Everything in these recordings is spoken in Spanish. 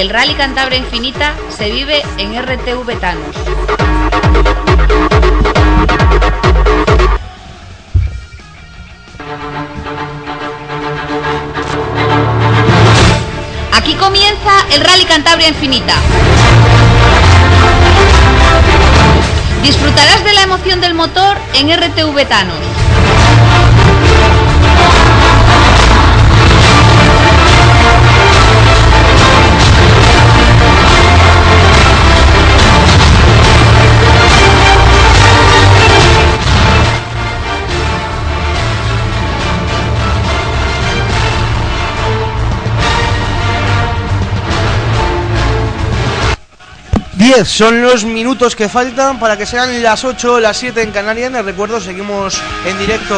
El Rally Cantabria Infinita se vive en RTV Thanos. Aquí comienza el Rally Cantabria Infinita. Disfrutarás de la emoción del motor en RTV Thanos. Son los minutos que faltan para que sean las 8 o las 7 en Canarias. Les recuerdo, seguimos en directo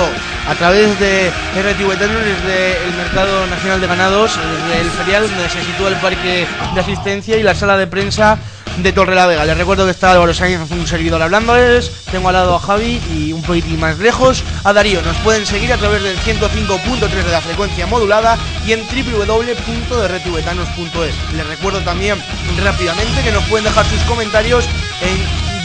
a través de RTV desde el Mercado Nacional de Ganados, desde el ferial donde se sitúa el parque de asistencia y la sala de prensa de Torre la Vega. Les recuerdo que está Álvaro Sainz, un servidor hablándoles. Tengo al lado a Javi y un poquitín más lejos a Darío. Nos pueden seguir a través del 105.3 de la frecuencia modulada y en www.rtvetanos.es. Les recuerdo también rápidamente que nos pueden dejar sus comentarios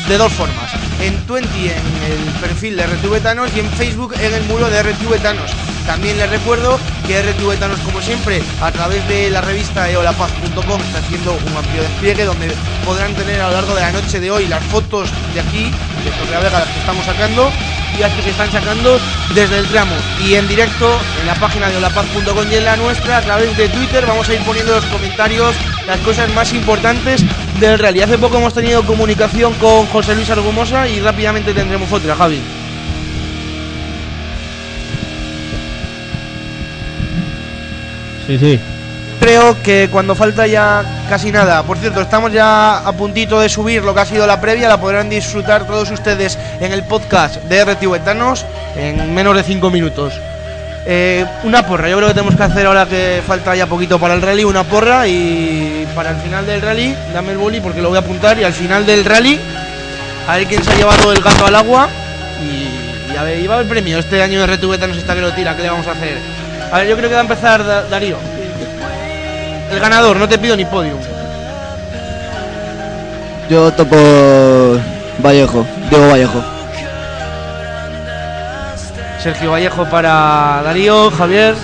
de dos formas. En Twenty en el perfil de RTV Thanos y en Facebook en el muro de RTV Thanos. También les recuerdo que RTV Thanos, como siempre, a través de la revista eolapaz.com está haciendo un amplio despliegue donde podrán tener a lo largo de la noche de hoy las fotos de aquí, de Torrelavega, las que estamos sacando y las que se están sacando desde el tramo. Y en directo en la página de olapaz.com y en la nuestra, a través de Twitter, vamos a ir poniendo los comentarios, las cosas más importantes del rally. Hace poco hemos tenido comunicación con José Luis Argumosa y rápidamente tendremos otra, Javi. Sí, sí. Creo que cuando falta ya casi nada, por cierto, estamos ya a puntito de subir lo que ha sido la previa, la podrán disfrutar todos ustedes en el podcast de RT Tibetanos en menos de 5 minutos. Eh, una porra, yo creo que tenemos que hacer ahora que falta ya poquito para el rally, una porra y para el final del rally, dame el boli porque lo voy a apuntar y al final del rally, a ver quién se ha llevado el gato al agua y, a ver, y va a haber premio. Este año de Retubeta está que lo tira, ¿qué le vamos a hacer? A ver, yo creo que va a empezar Darío. El ganador, no te pido ni podio. Yo topo Vallejo, Diego Vallejo. Sergio Vallejo para Darío, Javier.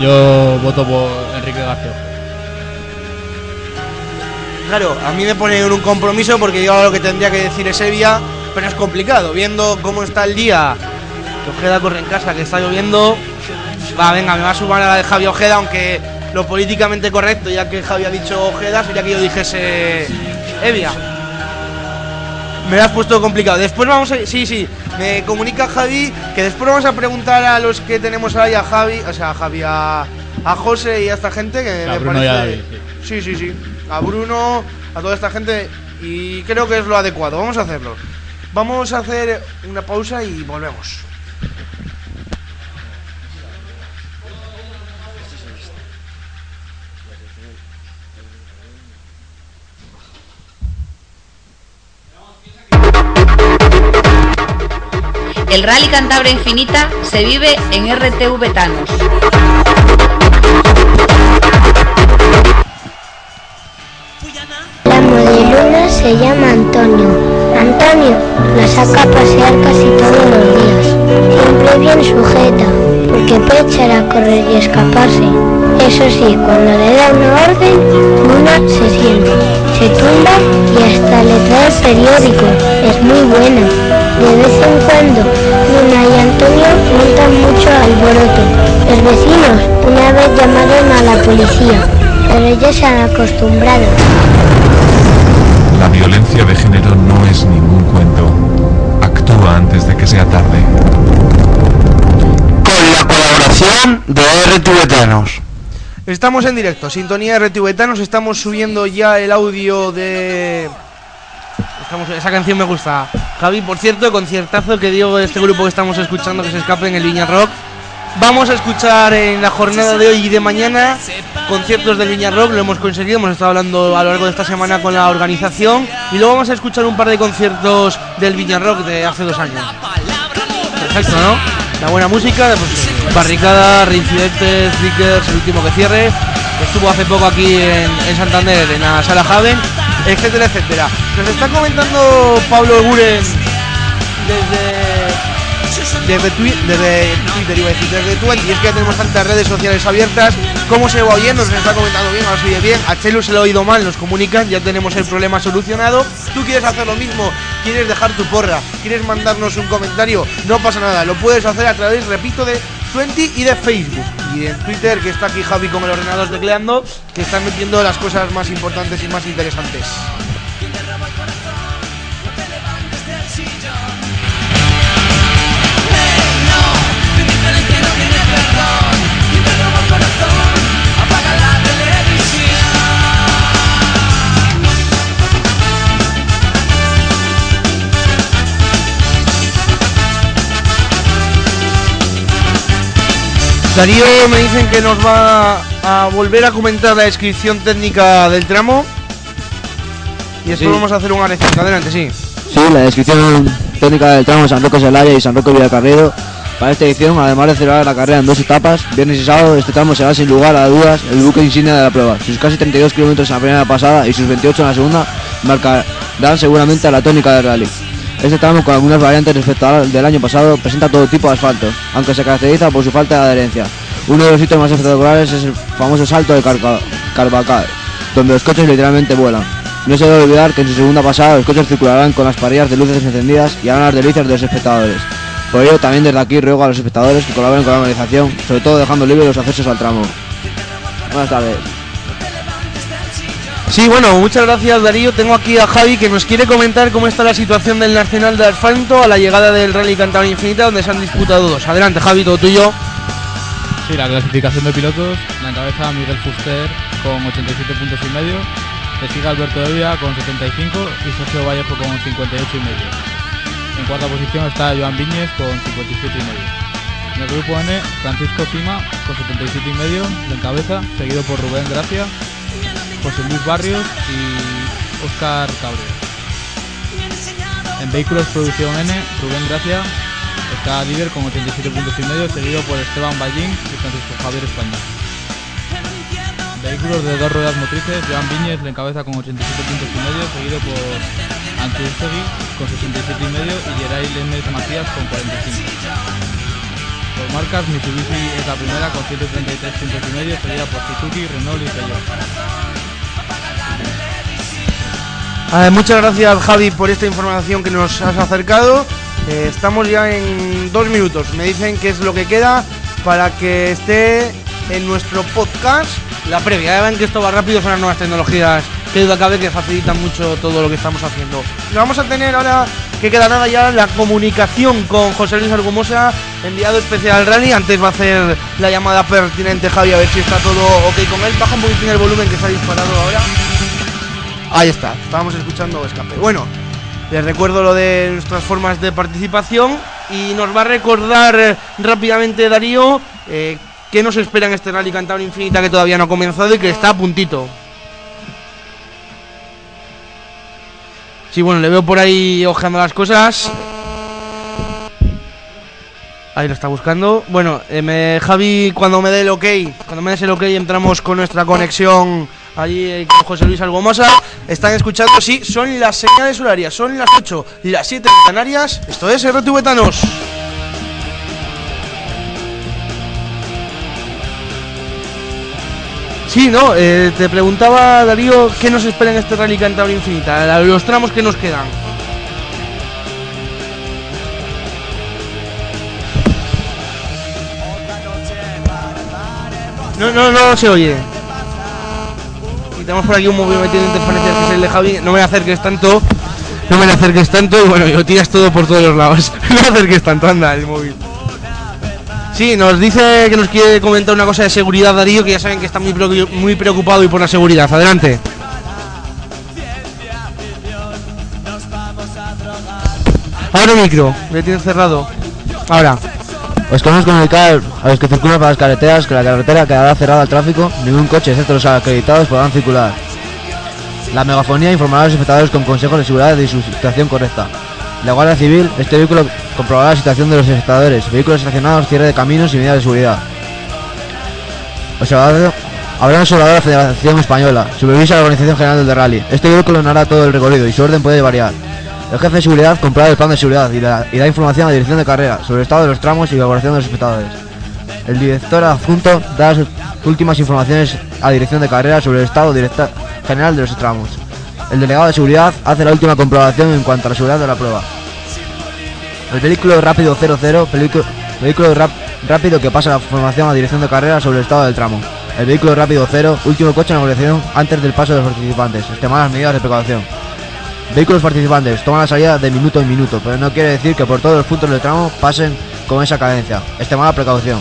Yo voto por Enrique García. Claro, a mí me pone en un compromiso porque yo lo que tendría que decir es Evia, pero es complicado, viendo cómo está el día, que Ojeda corre en casa, que está lloviendo, Va, venga, me va a sumar a la de Javi Ojeda, aunque lo políticamente correcto, ya que Javi ha dicho Ojeda, sería que yo dijese Evia. Me lo has puesto complicado. Después vamos a. Sí, sí. Me comunica Javi que después vamos a preguntar a los que tenemos ahí, a Javi, o sea, a Javi, a, José y a esta gente que a Bruno parece. sí, sí, sí. A Bruno, a toda esta gente. Y creo que es lo adecuado. Vamos a hacerlo. Vamos a hacer una pausa y volvemos. El Rally Cantabria Infinita se vive en RTV Thanos. La modiluna se llama Antonio. Antonio la saca a pasear casi todos los días. Siempre bien sujeta, porque puede echar a correr y escaparse. Eso sí, cuando le da una orden, Luna se siente, se tumba y hasta le trae el periódico. Es muy buena. De vez en cuando, Luna y Antonio montan mucho alboroto. Los vecinos una vez llamaron a la policía, pero ellos se han acostumbrado. La violencia de género no es ningún cuento. Actúa antes de que sea tarde. Colaboración de RTV Estamos en directo, sintonía de RTV estamos subiendo ya el audio de esa canción me gusta. Javi, por cierto, conciertazo que digo de este grupo que estamos escuchando que se escape en el Viña Rock. Vamos a escuchar en la jornada de hoy y de mañana conciertos del Viña Rock, lo hemos conseguido, hemos estado hablando a lo largo de esta semana con la organización y luego vamos a escuchar un par de conciertos del Viña Rock de hace dos años. Perfecto, ¿no? La buena música, pues, barricada, reincidentes, stickers, el último que cierre estuvo hace poco aquí en, en Santander, en la sala Haven, etcétera, etcétera. Nos está comentando Pablo Eguren desde desde, twi- desde Twitter, iba a decir, desde Twenty, y es que ya tenemos tantas redes sociales abiertas. ¿Cómo se va oyendo? Nos está comentando bien, ahora se oye bien. A Chelo se lo ha oído mal, nos comunican, ya tenemos el problema solucionado. Tú quieres hacer lo mismo, quieres dejar tu porra, quieres mandarnos un comentario, no pasa nada, lo puedes hacer a través, repito, de Twenty y de Facebook. Y en Twitter, que está aquí Javi con el ordenador tecleando, que están metiendo las cosas más importantes y más interesantes. Darío me dicen que nos va a volver a comentar la descripción técnica del tramo. Y después Sí. vamos a hacer un arecito. Adelante, sí. Sí, la descripción técnica del tramo San Roque Celaya y San Roque Villacarrero. Para esta edición, además de celebrar la carrera en dos etapas, viernes y sábado, este tramo será sin lugar a dudas el buque insignia de la prueba. Sus casi 32 kilómetros en la primera pasada y sus 28 en la segunda marcarán seguramente a la tónica del rally. Este tramo, con algunas variantes respecto al del año pasado, presenta todo tipo de asfalto, aunque se caracteriza por su falta de adherencia. Uno de los sitios más espectaculares es el famoso salto de Carvacal, donde los coches literalmente vuelan. No se debe olvidar que en su segunda pasada los coches circularán con las parrillas de luces encendidas y harán las delicias de los espectadores. Por ello, también desde aquí ruego a los espectadores que colaboren con la organización, sobre todo dejando libres los accesos al tramo. Buenas tardes. Sí, bueno, muchas gracias Darío. Tengo aquí a Javi que nos quiere comentar cómo está la situación del Nacional de Asfalto a la llegada del Rally Cantabria Infinita, donde se han disputado dos. Adelante, Javi, todo tuyo. Sí, la clasificación de pilotos la encabeza Miguel Fuster con 87 puntos y medio, le sigue Alberto Evia con 75 y Sergio Vallejo con 58 y medio. En cuarta posición está Joan Viñez con 57 y medio. En el grupo N, Francisco Cima con 77 y medio, lo encabeza, seguido por Rubén Gracia, José Luis Barrios y Óscar Cabrera. En vehículos producción N, Rubén Gracia está líder con 87 puntos y medio, seguido por Esteban Ballín y Francisco Javier España. Vehículos de dos ruedas motrices, Joan Viñez le encabeza con 87 puntos y medio, seguido por Antustegui con 67 y medio y Geray Lemes Macías con 45. Por marcas, Mitsubishi es la primera con 133 puntos y medio, seguida por Suzuki, Renault y Peugeot. Eh, muchas gracias Javi por esta información que nos has acercado. Eh, estamos ya en dos minutos. Me dicen qué es lo que queda para que esté en nuestro podcast la previa. Ya ven que esto va rápido, son las nuevas tecnologías que duda cabe que facilitan mucho todo lo que estamos haciendo. Y vamos a tener ahora que queda nada ya la comunicación con José Luis Argumosa, enviado especial al rally. Antes va a hacer la llamada pertinente Javi a ver si está todo ok con él. Baja un poquitín el volumen que se ha disparado ahora. Ahí está, estábamos escuchando escape. Bueno, les recuerdo lo de nuestras formas de participación y nos va a recordar eh, rápidamente Darío eh, qué nos espera en este Rally Cantabria Infinita que todavía no ha comenzado y que está a puntito. Sí, bueno, le veo por ahí ojeando las cosas. Ahí lo está buscando. Bueno, eh, me- Javi, cuando me dé el ok, cuando me des el ok, entramos con nuestra conexión allí eh, con José Luis Algomosa. Están escuchando, sí, son las señales horarias, son las 8, las 7 en Canarias. Esto es RTV Tanos. Sí, no, eh, te preguntaba Darío qué nos espera en este Rally Cantabria Infinita, los tramos que nos quedan. No, no, no se oye. Y tenemos por aquí un metido en interferencias que es el de Javi. No me acerques tanto. No me acerques tanto y bueno, lo tiras todo por todos los lados. no me acerques tanto, anda, el móvil. Sí, nos dice que nos quiere comentar una cosa de seguridad Darío, que ya saben que está muy, preocu- muy preocupado y por la seguridad. Adelante. Ahora micro, le tienes cerrado. Ahora. Os queremos comunicar a los que circulan por las carreteras que la carretera quedará cerrada al tráfico, ningún coche excepto los acreditados podrán circular. La megafonía informará a los espectadores con consejos de seguridad de su situación correcta. La Guardia Civil, este vehículo comprobará la situación de los espectadores, vehículos estacionados, cierre de caminos y medidas de seguridad. Observado, Habrá un observador de la Federación Española, supervisa la Organización General del Rally. Este vehículo narra todo el recorrido y su orden puede variar. El jefe de seguridad comprueba el plan de seguridad y, la- da información a la dirección de carrera sobre el estado de los tramos y evaluación de los espectadores. El director adjunto da las últimas informaciones a la dirección de carrera sobre el estado general de los tramos. El delegado de seguridad hace la última comprobación en cuanto a la seguridad de la prueba. El vehículo rápido 00, vehículo, rápido que pasa la información a la dirección de carrera sobre el estado del tramo. El vehículo rápido 0, último coche en negociación antes del paso de los participantes. Extremar las medidas de precaución. Vehículos participantes toman la salida de minuto en minuto, pero no quiere decir que por todos los puntos del tramo pasen con esa cadencia. Extremar la precaución.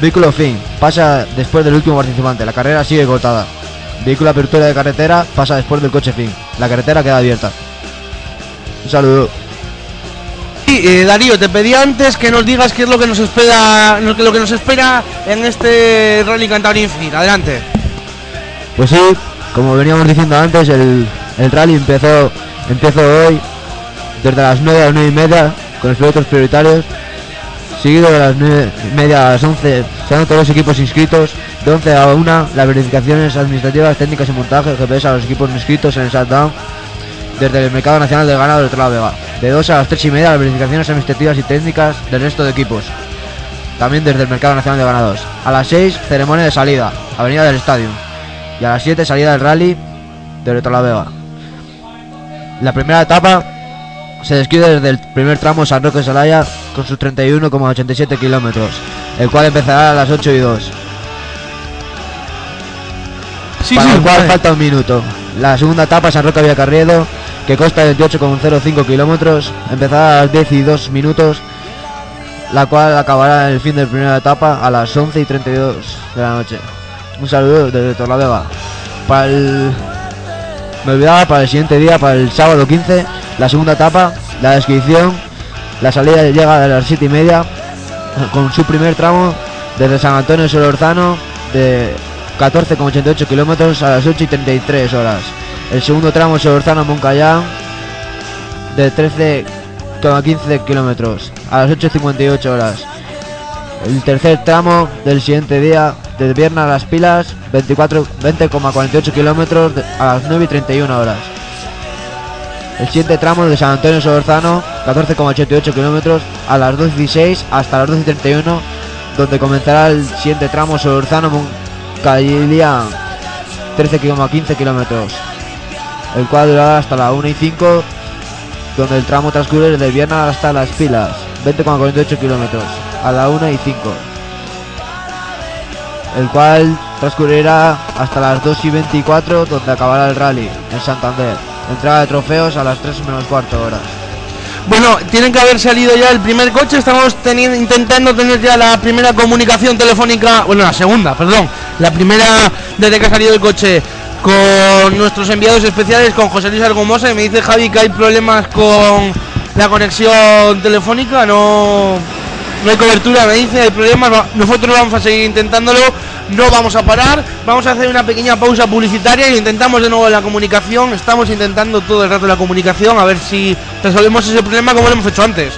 Vehículo fin, pasa después del último participante, la carrera sigue cortada. Vehículo apertura de carretera, pasa después del coche fin, la carretera queda abierta. Un saludo. Y eh, Darío, te pedí antes que nos digas qué es lo que nos espera, lo que, lo que nos espera en este Rally Cantabria Infinita. Adelante. Pues sí, como veníamos diciendo antes, el, el rally empezó, empezó hoy desde las 9 a las 9 y media con los pilotos prioritarios, seguido de las 9 y media a las 11, serán todos los equipos inscritos, de 11 a 1 las verificaciones administrativas, técnicas y montaje, GPS a los equipos inscritos en el shutdown, desde el Mercado Nacional del Ganado de Torla Vega, de 2 a las 3 y media las verificaciones administrativas y técnicas del resto de equipos, también desde el Mercado Nacional de Ganados. A las 6, ceremonia de salida, Avenida del Estadio. Y a las 7, salida del rally de Vega. La primera etapa se describe desde el primer tramo San Roque Salaya con sus 31,87 kilómetros, el cual empezará a las 8 y 2, Sí, para sí, el cual vale. falta un minuto. La segunda etapa San Roque Villacarriedo, que consta de 28,05 kilómetros, empezará a las 10 y 2 minutos, la cual acabará en el fin de la primera etapa a las 11 y 32 de la noche. Un saludo desde Torlavega. Para el... Me olvidaba para el siguiente día, para el sábado 15, la segunda etapa, la descripción, la salida llega a las 7 y media, con su primer tramo desde San Antonio de Solorzano de 14,88 kilómetros a las 8 y 33 horas. El segundo tramo Solorzano Moncayán de 13,15 kilómetros a las 8.58 horas. El tercer tramo del siguiente día, de Vierna a las Pilas, 24 20,48 kilómetros de- a las 9 y 31 horas. El siguiente tramo de San Antonio Solorzano, 14,88 kilómetros a las 12.16 hasta las 12.31, donde comenzará el siguiente tramo Solorzano Moncalilia, 13,15 kilómetros, el cual durará hasta la 1 y 5, donde el tramo transcurre desde Vierna hasta las Pilas, 20,48 kilómetros, a la 1 y 5, el cual transcurrirá hasta las 2 y 24, donde acabará el rally en Santander. Entrega de trofeos a las 3 menos cuarto horas. Bueno, tienen que haber salido ya el primer coche. Estamos teniendo, intentando tener ya la primera comunicación telefónica. Bueno, la segunda, perdón. La primera desde que ha salido el coche con nuestros enviados especiales, con José Luis Argomosa. Y me dice Javi que hay problemas con la conexión telefónica. No, no hay cobertura, me dice, hay problemas. Nosotros vamos a seguir intentándolo. No vamos a parar. Vamos a hacer una pequeña pausa publicitaria y intentamos de nuevo la comunicación. Estamos intentando todo el rato la comunicación a ver si resolvemos ese problema como lo hemos hecho antes.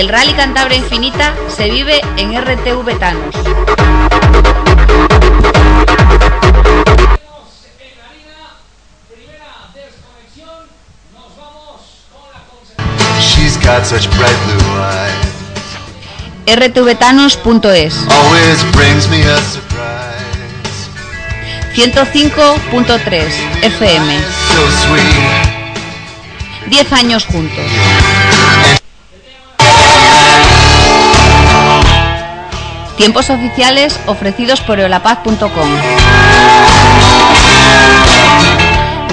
El Rally Cantabria Infinita se vive en RTV Thanos. Surprise. 105.3 FM. So sweet. 10 años juntos. Tiempos oficiales ofrecidos por eolapaz.com.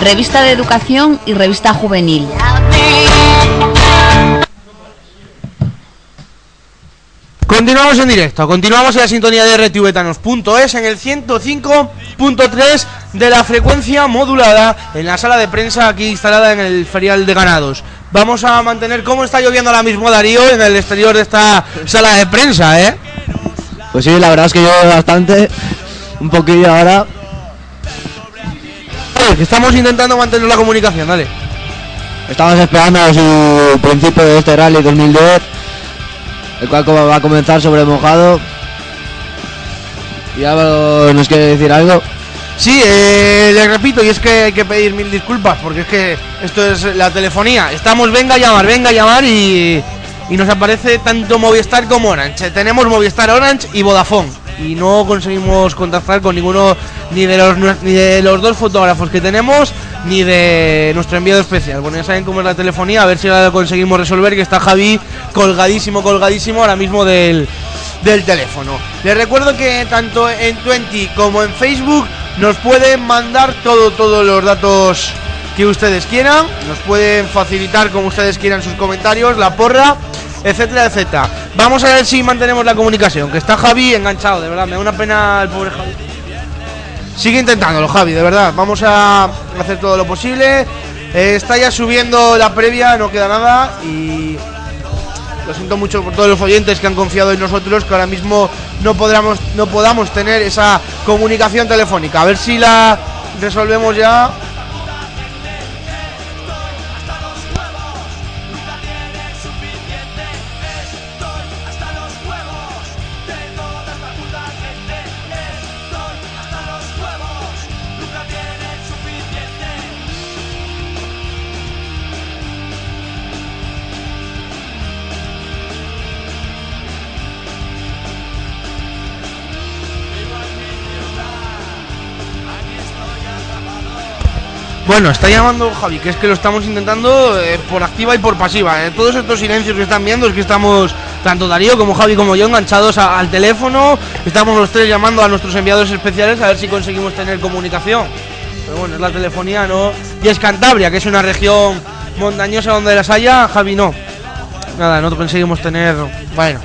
Revista de Educación y Revista Juvenil. Continuamos en directo, continuamos en la sintonía de rtvetanos.es en el 105.3 de la frecuencia modulada en la sala de prensa aquí instalada en el ferial de ganados. vamos a mantener cómo está lloviendo ahora mismo Darío en el exterior de esta sala de prensa, ¿eh? Pues sí, la verdad es que yo bastante, un poquillo ahora. Oye, que estamos intentando mantener la comunicación, dale. Estamos esperando a su principio de este rally 2010, el cual va a comenzar sobre mojado. Y Álvaro nos quiere decir algo. Sí, eh, le repito, y es que hay que pedir mil disculpas, porque es que esto es la telefonía. Estamos, venga a llamar, venga a llamar y, y nos aparece tanto Movistar como Orange. Tenemos Movistar Orange y Vodafone. Y no conseguimos contactar con ninguno, ni de los, ni de los dos fotógrafos que tenemos, ni de nuestro enviado especial. Bueno, ya saben cómo es la telefonía, a ver si lo conseguimos resolver, que está Javi colgadísimo, colgadísimo ahora mismo del, del teléfono. Les recuerdo que tanto en Twenty como en Facebook nos pueden mandar todo, todos los datos que ustedes quieran, nos pueden facilitar como ustedes quieran sus comentarios, la porra, etcétera, etcétera. Vamos a ver si mantenemos la comunicación, que está Javi enganchado, de verdad, me da una pena el pobre Javi. Sigue intentándolo, Javi, de verdad. Vamos a hacer todo lo posible. Eh, está ya subiendo la previa, no queda nada y lo siento mucho por todos los oyentes que han confiado en nosotros, que ahora mismo no podamos, no podamos tener esa comunicación telefónica. A ver si la resolvemos ya. Bueno, está llamando Javi, que es que lo estamos intentando eh, por activa y por pasiva. eh. Todos estos silencios que están viendo es que estamos, tanto Darío como Javi como yo, enganchados al teléfono. Estamos los tres llamando a nuestros enviados especiales a ver si conseguimos tener comunicación. Pero bueno, es la telefonía, ¿no? Y es Cantabria, que es una región montañosa donde las haya, Javi no. Nada, no conseguimos tener... Bueno.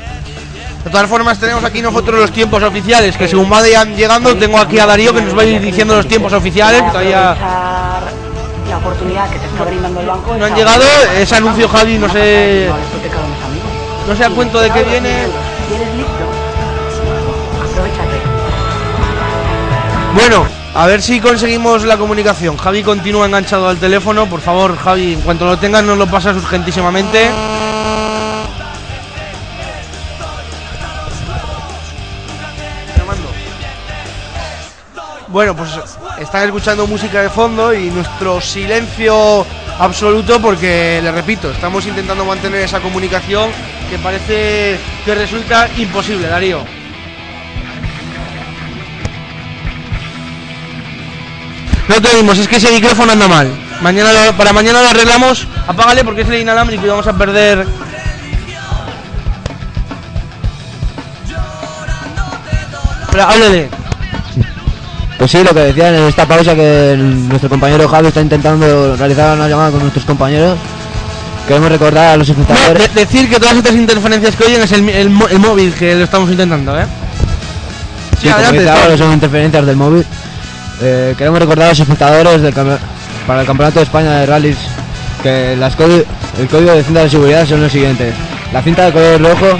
De todas formas tenemos aquí nosotros los tiempos oficiales, que según vayan llegando, tengo aquí a Darío que nos va a ir diciendo los tiempos oficiales, la oportunidad que te está brindando el banco. no han llegado. Ese anuncio Javi no sé, No, sé a cuento de qué viene. Bueno, a ver si conseguimos la comunicación. Javi continúa enganchado al teléfono. Por favor, Javi, en cuanto lo tengas, nos lo pasas urgentísimamente. Bueno, pues están escuchando música de fondo y nuestro silencio absoluto porque, le repito, estamos intentando mantener esa comunicación que parece que resulta imposible, Darío. No te oímos, es que ese micrófono anda mal. Mañana para mañana lo arreglamos. Apágale porque es el inalámbrico y vamos a perder. Pero háblele. Pues sí, lo que decían en esta pausa que nuestro compañero Javi está intentando realizar una llamada con nuestros compañeros. Queremos recordar a los No, espectadores. de- decir que todas estas interferencias que oyen es el, el el móvil que lo estamos intentando, ¿eh? Sí, Álvaro, son interferencias del móvil. Eh, queremos recordar a los espectadores del para el Campeonato de España de Rallys que las el código de cinta de seguridad son los siguientes. La cinta de color rojo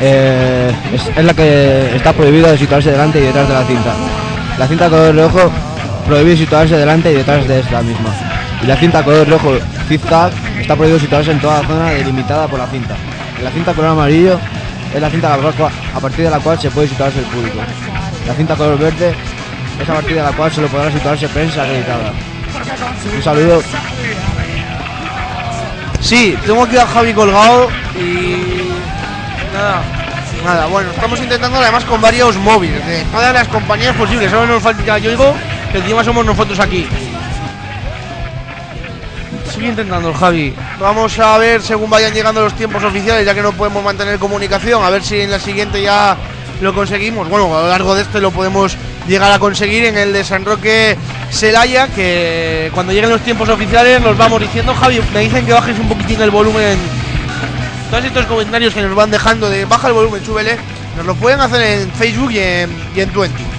eh, es, la que está prohibido de situarse delante y detrás de la cinta. La cinta color rojo prohibido situarse delante y detrás de esta misma. Y la cinta color rojo zigzag está prohibido situarse en toda la zona delimitada por la cinta. La cinta color amarillo es la cinta a partir de la cual se puede situarse el público. La cinta color verde es a partir de la cual solo podrá situarse prensa acreditada. Un saludo. Sí, tengo aquí a Javi colgado y. Nada, nada. Bueno, estamos intentando además con varios móviles de todas las compañías posibles. Solo nos falta yo digo que encima somos nosotros aquí. Sigue intentando Javi. Vamos a ver según vayan llegando los tiempos oficiales, ya que no podemos mantener comunicación, a ver si en la siguiente ya lo conseguimos. Bueno, a lo largo de este lo podemos llegar a conseguir en el de San Roque Celaya, que cuando lleguen los tiempos oficiales los vamos diciendo. Javi, me dicen que bajes un poquitín el volumen. Todos estos comentarios que nos van dejando de baja el volumen, súbele, nos lo pueden hacer en Facebook y en, y en Twenty.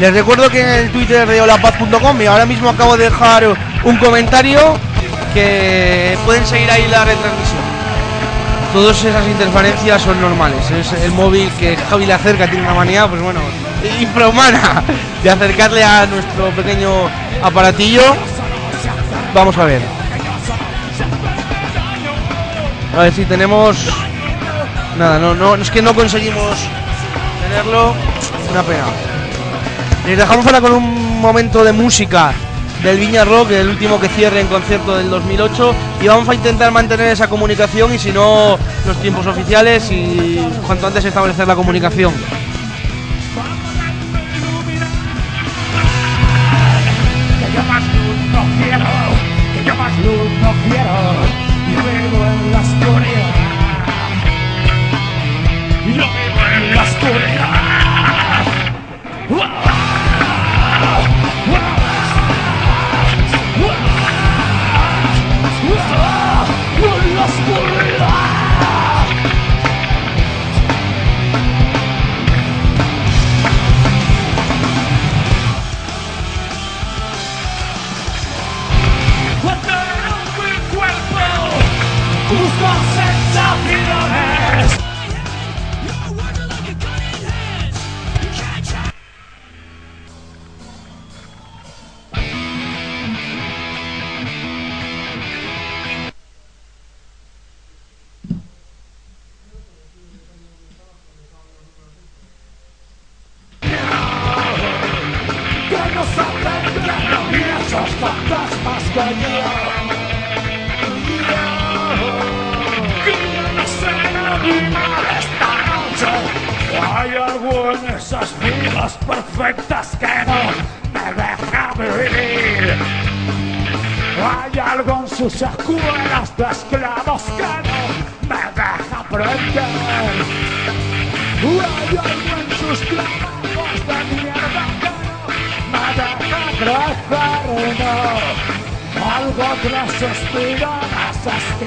Les recuerdo que en el Twitter de holapaz.com y ahora mismo acabo de dejar un comentario que pueden seguir ahí la retransmisión. Todas esas interferencias son normales. Es el móvil que Javi le acerca, tiene una manía, pues bueno, infrahumana de acercarle a nuestro pequeño aparatillo. Vamos a ver. A ver si tenemos. Nada, no, no, es que no conseguimos tenerlo. Una pena. Les dejamos ahora con un momento de música del Viña Rock, el último que cierre en concierto del 2008. Y vamos a intentar mantener esa comunicación y si no, los tiempos oficiales y cuanto antes establecer la comunicación. Hay algo en esas vidas perfectas que no me deja vivir hay algo en sus escuelas de esclavos que no me deja aprender hay algo en sus trabajos de mierda que no me deja crecer. Algo tras esquivas que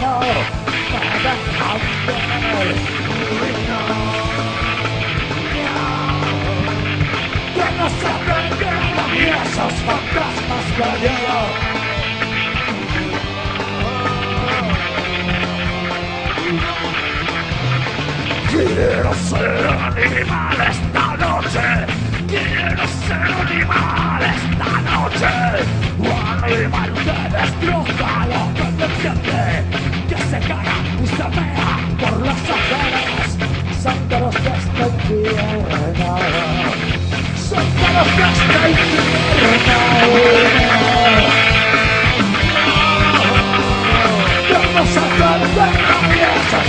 no me dejan ver. Que no se vengan ni esos fantasmas yo Quiero ser animal esta noche. Quiero ser animal esta noche. Un animal que destroza lo que me entiende. Que se caga y se vea por las aceras. Son de esta infierno. Son de esta infierno. Que no se vengan ni esos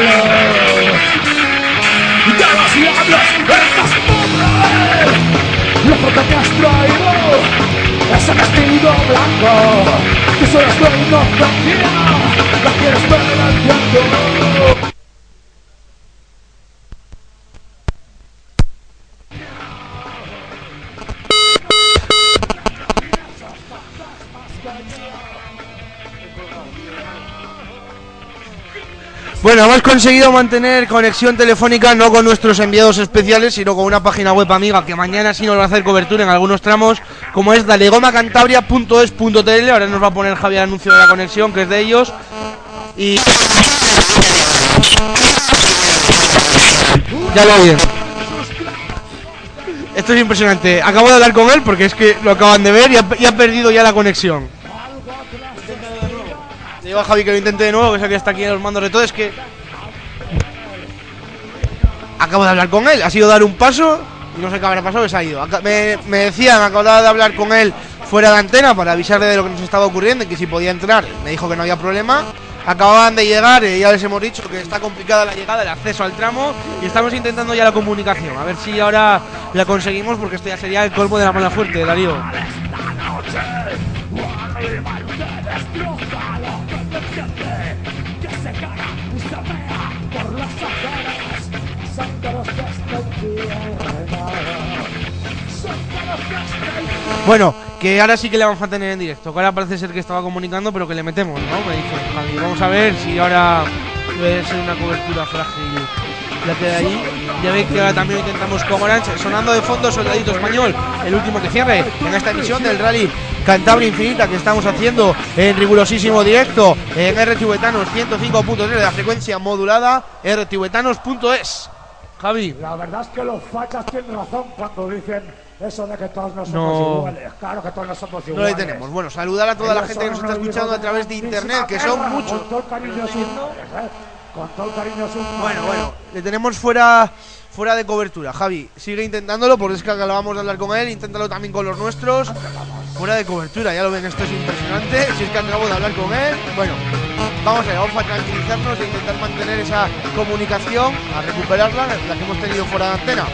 diablos. De los diablos, el más pobre. La foto que has traído, ese vestido blanco, que solo es tu inocencia, la quieres ver al viento. Bueno, hemos conseguido mantener conexión telefónica no con nuestros enviados especiales, sino con una página web amiga que mañana sí nos va a hacer cobertura en algunos tramos, como es dalegomacantabria.es.tl. Ahora nos va a poner Javier anuncio de la conexión, que es de ellos. Y. Ya lo oyen. Esto es impresionante. Acabo de hablar con él porque es que lo acaban de ver y ha perdido ya la conexión. Le digo a Javi que lo intente de nuevo, que es el que está aquí en los mandos de todo. Es que. Acabo de hablar con él, ha sido dar un paso. No sé qué habrá pasado, que se ha ido. Me, me decía, me acababa de hablar con él fuera de antena para avisarle de lo que nos estaba ocurriendo y que si podía entrar. Me dijo que no había problema. Acababan de llegar y ya les hemos dicho que está complicada la llegada, el acceso al tramo y estamos intentando ya la comunicación. A ver si ahora la conseguimos porque esto ya sería el colmo de la mala suerte, Darío. Bueno, que ahora sí que le vamos a tener en directo. Ahora parece ser que estaba comunicando, pero que le metemos, ¿no? Me Javi. Vamos a ver si ahora puede ser una cobertura frágil la que hay ahí. Ya veis que ahora también intentamos con Orange. Sonando de fondo, Soldadito Español, el último que cierre en esta emisión del Rally Cantabria Infinita que estamos haciendo en rigurosísimo directo en RTVetanos 105.3 de la frecuencia modulada rtvetanos.es. Javi. La verdad es que los fachas tienen razón cuando dicen eso de que todos no somos No. iguales. Claro que todos no somos No iguales. le tenemos. Bueno, saludar a toda la gente que nos está escuchando a través de internet, que son muchos. Con todo el cariño ¿eh? Con todo el cariño Bueno, bueno, le tenemos fuera fuera de cobertura. Javi, sigue intentándolo porque es que acabamos de hablar con él, inténtalo también con los nuestros. Fuera de cobertura, ya lo ven, esto es impresionante. Si es que acabo de hablar con él. Bueno, vamos vamos a tranquilizarnos e intentar mantener esa comunicación, a recuperarla, la que hemos tenido fuera de antena.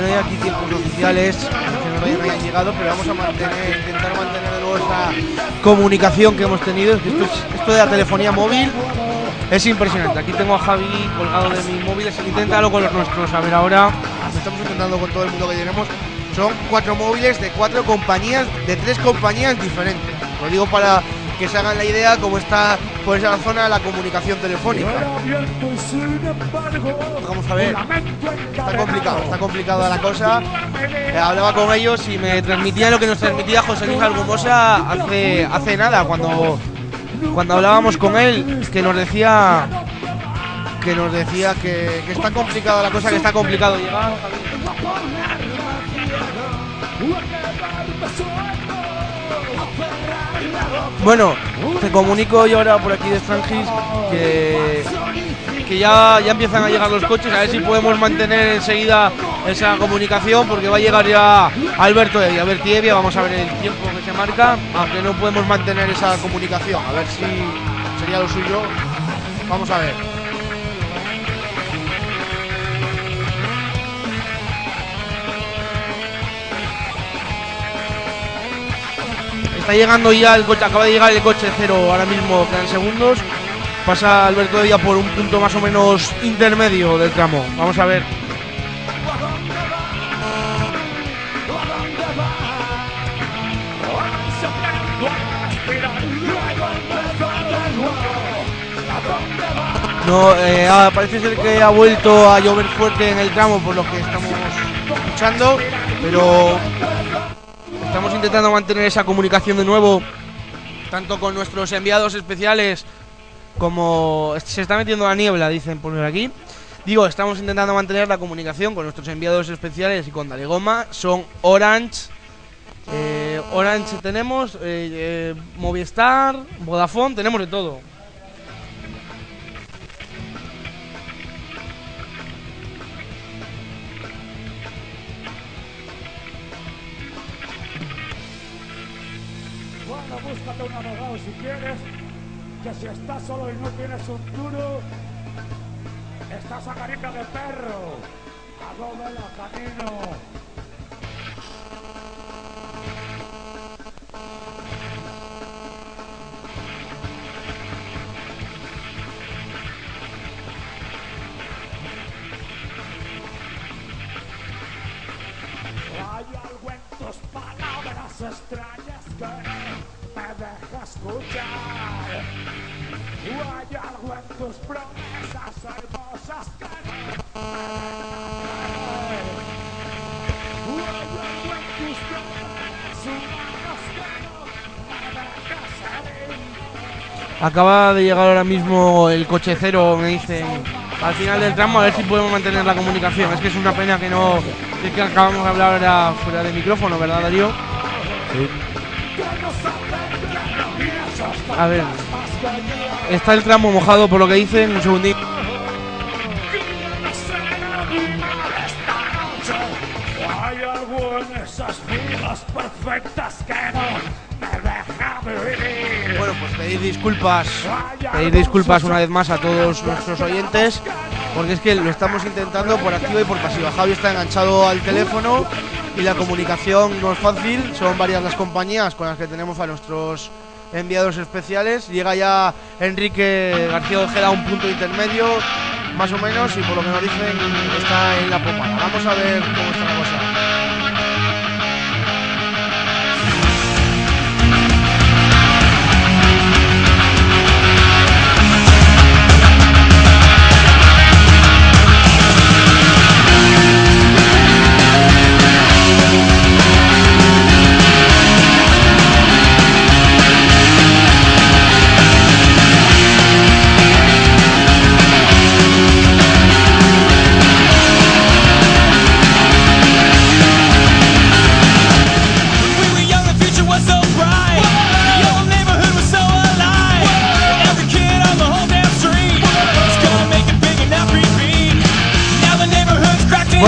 No hay aquí tiempos oficiales, que no hayan llegado, pero vamos a mantener, intentar mantener de esa comunicación que hemos tenido. Esto, es- esto de la telefonía móvil es impresionante. Aquí tengo a Javi colgado de mi móvil, así que inténtalo con los nuestros. A ver, ahora estamos intentando con todo el mundo que tenemos. Son cuatro móviles de cuatro compañías, de tres compañías diferentes. Lo digo para que se hagan la idea cómo está por esa zona la comunicación telefónica. Vamos a ver. Está complicado, está complicada la cosa. Eh, hablaba con ellos y me transmitían lo que nos transmitía José Luis Algumosa hace, hace nada, cuando, cuando hablábamos con él, que nos decía que nos decía que, que está complicada la cosa, que está complicado llegar. Bueno, te comunico yo ahora por aquí de Strangis que, que ya, ya empiezan a llegar los coches, a ver si podemos mantener enseguida esa comunicación porque va a llegar ya Alberto Evia, Alberti Evia, vamos a ver el tiempo que se marca, aunque no podemos mantener esa comunicación, a ver si sería lo suyo. Vamos a ver. Está llegando ya el coche, acaba de llegar el coche cero ahora mismo, quedan segundos. Pasa Alberto Evia por un punto más o menos intermedio del tramo. Vamos a ver. No, eh, ah, parece ser que ha vuelto a llover fuerte en el tramo por lo que estamos escuchando, pero estamos intentando mantener esa comunicación de nuevo, tanto con nuestros enviados especiales como se está metiendo la niebla, dicen por aquí. Digo, estamos intentando mantener la comunicación con nuestros enviados especiales y con Dalegoma. Son Orange. eh, Orange tenemos, eh, eh, Movistar, Vodafone, tenemos de todo. Un abogado si quieres. que si estás solo y no tienes un duro, estás a carica de perro. A doble la camino. Hay algo en tus palabras extrañas que no me deja escuchar. Hay algo en tus promesas hermosas que no me deja ver. Hay algo en tus promesas humanas que no me deja ser. Acaba de llegar ahora mismo el coche cero, me dicen, al final del tramo, a ver si podemos mantener la comunicación. Es que es una pena que no. Es que acabamos de hablar ahora fuera de micrófono, ¿verdad, Darío? A ver. Está el tramo mojado por lo que dicen, un segundito. Bueno, pues pedir disculpas, pedir disculpas una vez más a todos nuestros oyentes, porque es que lo estamos intentando por activa y por pasiva. Javi está enganchado al teléfono y la comunicación no es fácil, son varias las compañías con las que tenemos a nuestros enviados especiales. Llega ya Enrique García Ojeda a un punto intermedio, más o menos, y por lo que nos dicen está en la pomada. Vamos a ver cómo está la cosa.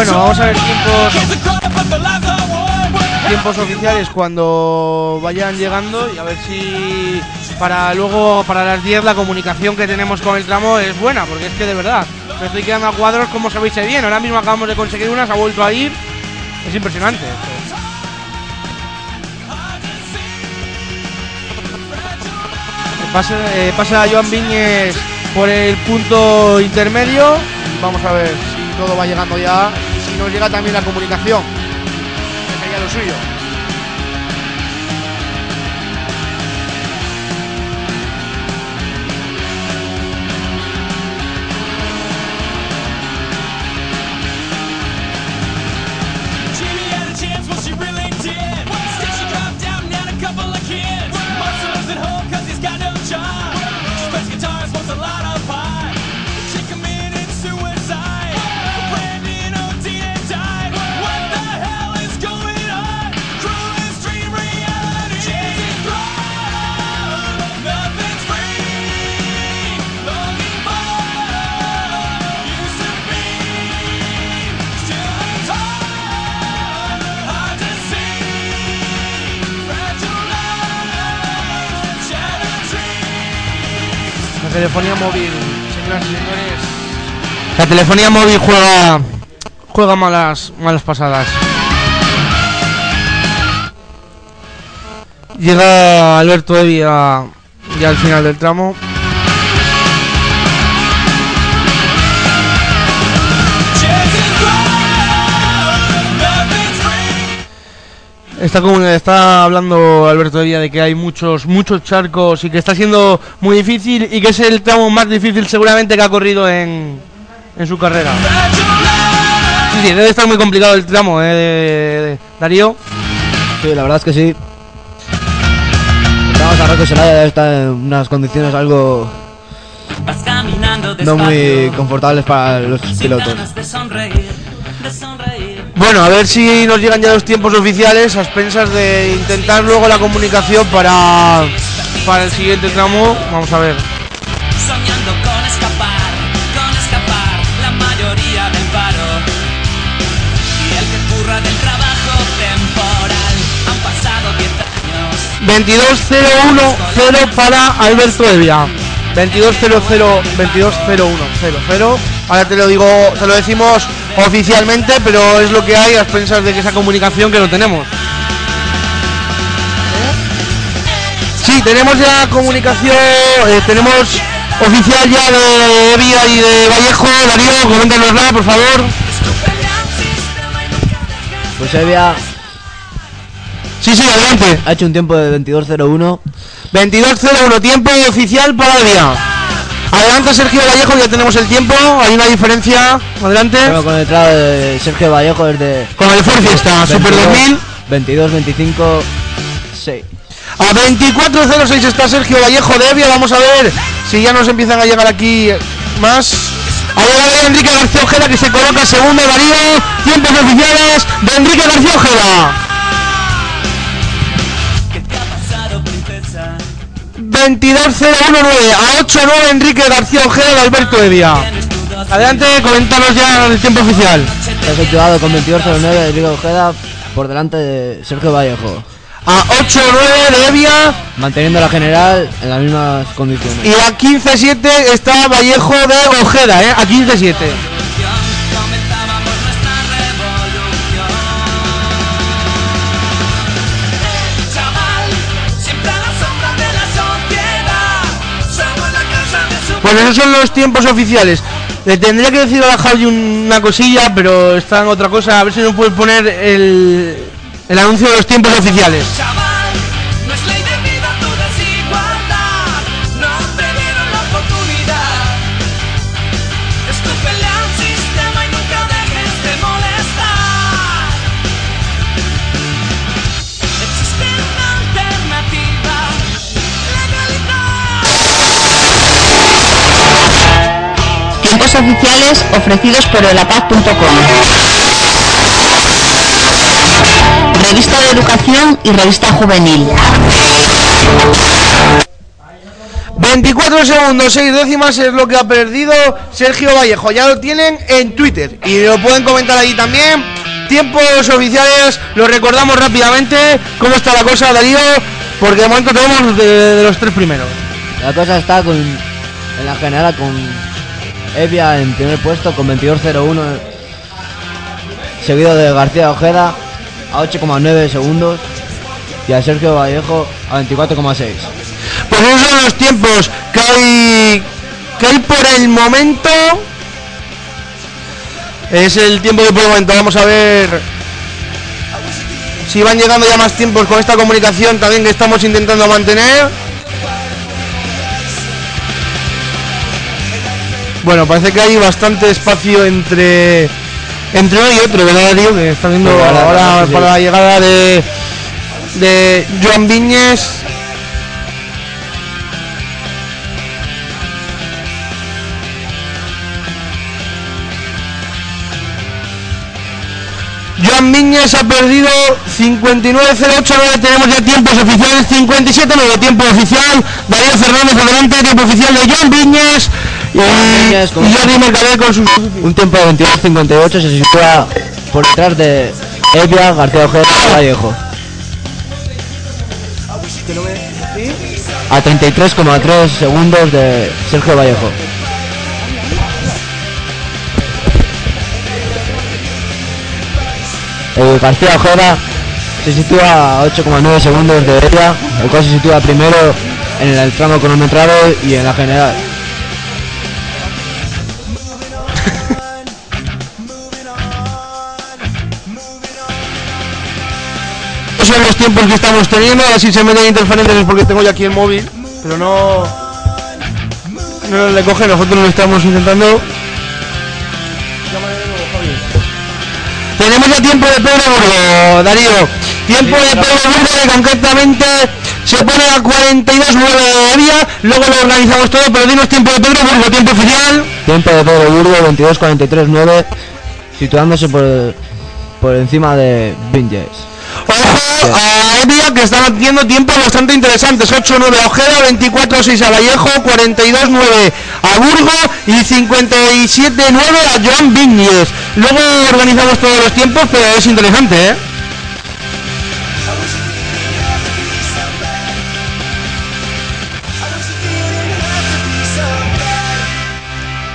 Bueno, vamos a ver tiempos, tiempos oficiales cuando vayan llegando y a ver si para luego, para las 10, la comunicación que tenemos con el tramo es buena, porque es que de verdad, me estoy quedando a cuadros como se veis bien. Ahora mismo acabamos de conseguir una, se ha vuelto a ir. Es impresionante. Pasa, eh, pasa Joan Viñes por el punto intermedio. Vamos a ver si todo va llegando ya. Nos llega también la comunicación. Sería lo suyo. Telefonía móvil, señoras y señores. La telefonía móvil juega juega malas malas pasadas. Llega Alberto Evi ya al final del tramo. Está, como, está hablando Alberto Evia de que hay muchos muchos charcos y que está siendo muy difícil y que es el tramo más difícil seguramente que ha corrido en, en su carrera. Sí, sí, debe estar muy complicado el tramo, ¿eh? Darío. Sí, la verdad es que sí. Estamos a Zelaya debe estar en unas condiciones algo no muy confortables para los pilotos. Bueno, a ver si nos llegan ya los tiempos oficiales a expensas de intentar luego la comunicación para, para el siguiente tramo. Vamos a ver. Soñando con escapar, con escapar la mayoría del paro. Y el que curra del trabajo temporal. Han pasado 10 años. 22-0-1-0 para Alberto Evia. 2200 220100. Ahora te lo digo, te lo decimos oficialmente, pero es lo que hay a expensas de que esa comunicación que no tenemos. Sí, tenemos ya comunicación, eh, tenemos oficial ya de Vía y de Vallejo. Darío, coméntanosla, por favor. Pues Evia Sí, sí, adelante. ha hecho un tiempo de 22.01. 22.01, tiempo oficial para Vía. Adelante Sergio Vallejo, ya tenemos el tiempo, hay una diferencia. Adelante. Bueno, con el entrada de Sergio Vallejo desde Con el Ford Fiesta Super 2000. 22, 25, 6. A 24.06 está Sergio Vallejo de Evia. Vamos a ver si ya nos empiezan a llegar aquí más. Ha llegado Enrique García Ojeda que se coloca segundo Darío. Tiempos oficiales de Enrique García Ojeda. 22.019 a 8.9 Enrique García Ojeda de Alberto Evia. Adelante, comentanos ya el tiempo oficial. Está situado con 22.09 Rodrigo Ojeda por delante de Sergio Vallejo. A 8.9 de Evia Manteniendo la general en las mismas condiciones. y a 15.7 está Vallejo de Ojeda, ¿eh? A 15.7. Bueno, esos son los tiempos oficiales. Le tendría que decir a la Javi una cosilla, pero está en otra cosa. A ver si nos puede poner el, el anuncio de los tiempos oficiales. Tiempos oficiales ofrecidos por elapaz.com. Revista de Educación y Revista Juvenil. 24 segundos, 6 décimas es lo que ha perdido Sergio Vallejo. Ya lo tienen en Twitter y lo pueden comentar ahí también. Tiempos oficiales, lo recordamos rápidamente. ¿Cómo está la cosa, Darío? Porque de momento tenemos de, de los tres primeros. La cosa está con, en la general con Evia en primer puesto con 22.01. Seguido de García Ojeda a 8,9 segundos. Y a Sergio Vallejo a 24,6. Pues esos son los tiempos que hay, que hay por el momento. Es el tiempo que por el momento. Vamos a ver si van llegando ya más tiempos con esta comunicación también que estamos intentando mantener. Bueno, parece que hay bastante espacio entre entre uno y otro, ¿verdad, Darío? Que está viendo ahora, ahora sí. para la llegada de de Joan Viñes. Joan Viñes ha perdido 59.089, tenemos ya tiempos oficiales, 57.9 tiempo oficial, Darío Fernández adelante, tiempo oficial de Joan Viñes y, con- Jordi Mercader con sus... Un tiempo de 22.58 se sitúa por detrás de Evia, García Ojeda y Vallejo. A 33,3 segundos de Sergio Vallejo. El García Ojeda se sitúa a 8,9 segundos de Evia, el cual se sitúa primero en el tramo cronometrado y en la general. Esos son los tiempos que estamos teniendo, si se meten interferentes es porque tengo ya aquí el móvil, pero no... No le coge, nosotros lo estamos intentando. Tenemos ya tiempo de Pedro Burgo, Darío. Tiempo de Pedro Burgo que concretamente se pone a 42.9 de día. Luego lo organizamos todo, pero dinos tiempo de Pedro Burgo, tiempo oficial. Tiempo de Pedro Burgo 22.43.9, situándose por, por encima de Vinges. Ojo a Evia que están haciendo tiempos bastante interesantes. 8-9 a Ojeda, 24-6 a Vallejo, 42-9 a Burgo y 57-9 a Joan Viñez. Luego organizamos todos los tiempos, pero es interesante, ¿eh?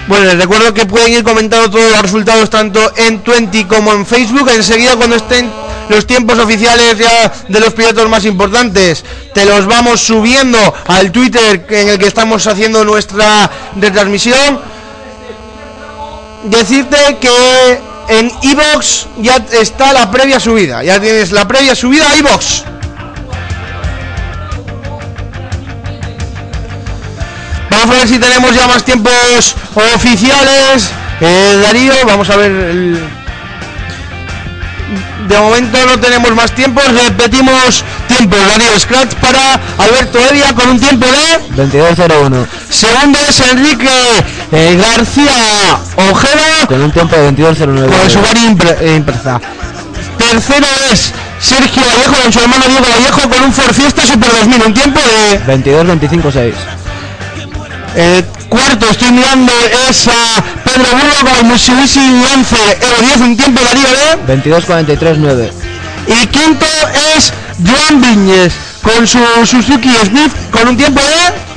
Bueno, les recuerdo que pueden ir comentando todos los resultados tanto en 20 como en Facebook. Enseguida cuando estén los tiempos oficiales ya de los pilotos más importantes, te los vamos subiendo al Twitter en el que estamos haciendo nuestra retransmisión. Decirte que en iBox ya está la previa subida. Ya tienes la previa subida a iBox. Vamos a ver si tenemos ya más tiempos oficiales. Eh, Darío, vamos a ver. el- De momento no tenemos más tiempos. Repetimos tiempos. Darío Scratch para Alberto Evia con un tiempo de. 22.01. Segundo es Enrique eh, García Ojeda Con un tiempo de 22.09. con su impre- eh, Impreza. Tercero es Sergio Vallejo con su hermano Diego Vallejo con un Ford Fiesta Super 2000. Un tiempo de. 22.25.6. Eh, cuarto, estoy mirando, es a Pedro Burgo con el Mitsubishi Lancer Evo 10, un tiempo Darío de. 22.43.9. Y quinto es Joan Viñes con su Suzuki Smith con un tiempo de.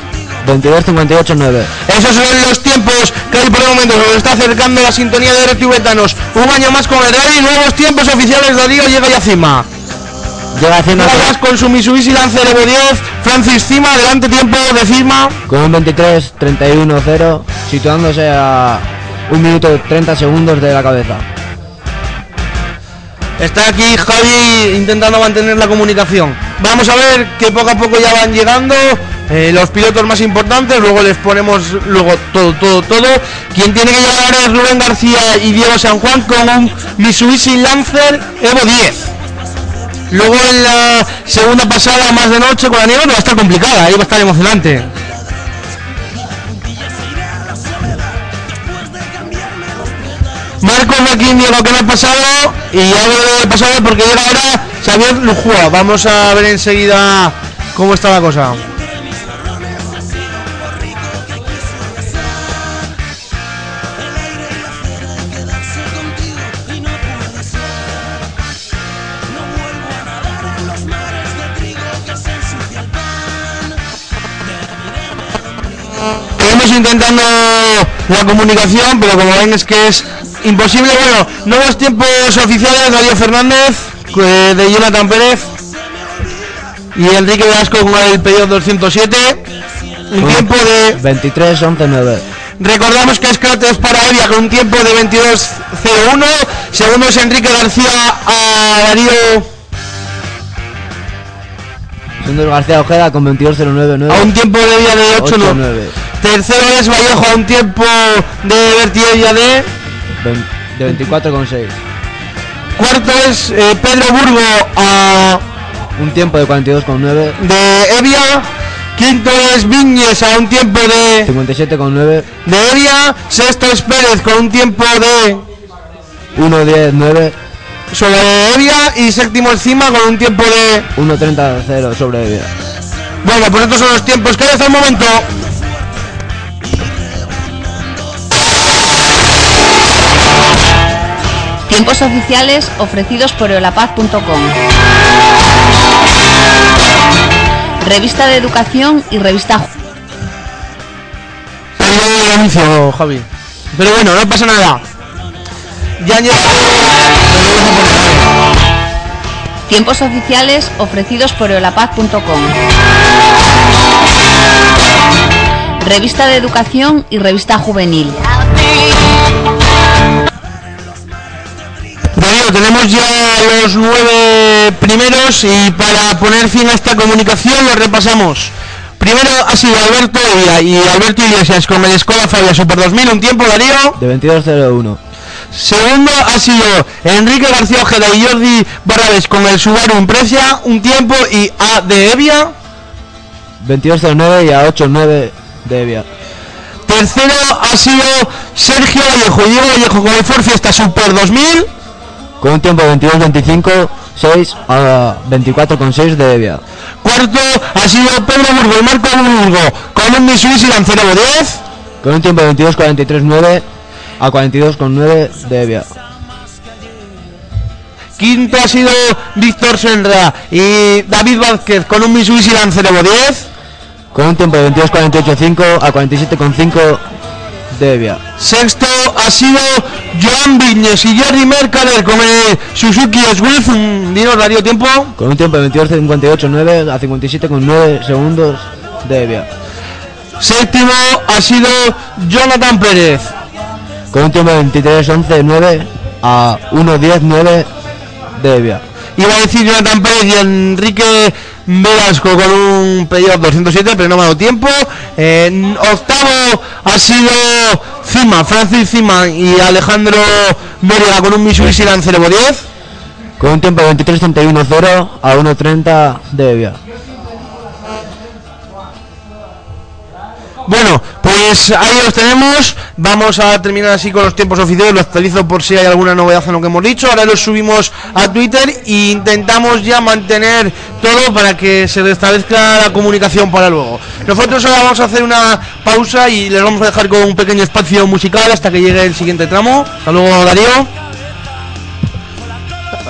22.58.9. Esos son los tiempos que hay por el momento. Se nos está acercando la sintonía de RTV Betanos. Un año más con el rally. Nuevos tiempos oficiales. Darío llega ya cima. Llega haciendo con su Mitsubishi Lancer Evo 10. Francis Cima. Adelante tiempo de cima. con un 23.31.0, situándose a 1 minuto 30 segundos de la cabeza. Está aquí Javi intentando mantener la comunicación. Vamos a ver que poco a poco ya van llegando eh, los pilotos más importantes. Luego les ponemos luego todo, todo, todo. Quien tiene que llegar ahora es Rubén García y Diego San Juan con un Mitsubishi Lancer Evo 10. Luego en la segunda pasada más de noche con la nieve va a estar complicada, ahí va a estar emocionante. Marcos Joaquín Diego que no ha pasado y algo de pasado porque llega ahora Xavier Lujua. Vamos a ver enseguida cómo está la cosa. Intentando la comunicación, pero como ven es que es imposible. Bueno, nuevos tiempos oficiales, Darío Fernández, de Jonathan Pérez y Enrique Velasco con el pedido 207. Un tiempo de... 23.11.9. Recordamos que Scrat es para Evia con un tiempo de 22.01. Segundo es Enrique García a Darío Segundo García Ojeda con 22.09.9. a un tiempo de Evia de 8.9. 8.9. Tercero es Vallejo a un tiempo de Vertievia de... De 24.6. Cuarto es eh, Pedro Burgo a Un tiempo de 42.9. de Evia. Quinto es Viñes a un tiempo de, 57.9. de Evia. Sexto es Pérez con un tiempo de 1.10.9. sobre Evia. Y séptimo encima con un tiempo de... 1.30.0 sobre vida. Bueno, pues estos son los tiempos que hay hasta el momento. Tiempos oficiales ofrecidos por eolapaz.com. Revista de Educación y revista anuncio, Javi. Pero bueno, no pasa nada. Ya han llegado... Tiempos oficiales ofrecidos por eolapaz.com. Revista de Educación y revista Juvenil. Darío, tenemos ya los nueve primeros y para poner fin a esta comunicación lo repasamos. Primero ha sido Alberto Evia y Alberto Iglesias con el Escola Fabia Super 2000, un tiempo Darío. De 22.01. Segundo ha sido Enrique García Ojeda y Jordi Barrabés con el Subaru Impresia, un tiempo y A de Evia. 22.09 y a 8.9 de Evia. Tercero ha sido Sergio Vallejo y Diego Vallejo con el Ford Fiesta Super 2000. Con un tiempo de 22.25, 6 a 24.6 de Evia. Cuarto ha sido Pedro Burgo y Marco Burgo con un Mitsubishi Lancer Evo 10. Con un tiempo de 22.43.9 a 42.9 de Evia. Quinto ha sido Víctor Senra y David Vázquez con un Mitsubishi Lancer Evo 10. Con un tiempo de 22.48.5 a 47.5 de Evia. Sexto ha sido Joan Viñes y Jerry Mercader con el Suzuki Swift. Dinos, Darío, tiempo. Con un tiempo de 22.58.9 a 57,9 segundos de vía. Séptimo ha sido Jonathan Pérez. Con un tiempo de 23.11.9 a 1.10.9 de vía. Iba a decir Jonathan Pérez y Enrique Velasco con un pedido 207, pero no me ha dado tiempo. En octavo ha sido Cima, Francis Cima y Alejandro Mérida con un Mitsubishi Lancer Evo 10. Con un tiempo de 23.31.0 a 1.30 de vía. Bueno, pues ahí los tenemos. Vamos a terminar así con los tiempos oficiales. Lo actualizo por si hay alguna novedad en lo que hemos dicho. Ahora los subimos a Twitter e intentamos ya mantener todo para que se restablezca la comunicación para luego. Nosotros ahora vamos a hacer una pausa y les vamos a dejar con un pequeño espacio musical hasta que llegue el siguiente tramo. Hasta luego, Darío.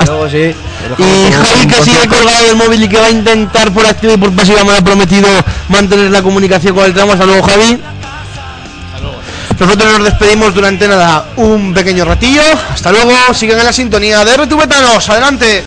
Luego sí. Y Javi que sigue colgado del móvil y que va a intentar por activa y por pasiva me ha prometido mantener la comunicación con el tramo. Hasta luego Javi. Nosotros nos despedimos durante nada un pequeño ratillo. Hasta luego. Siguen en la sintonía de Retubetanos. Adelante.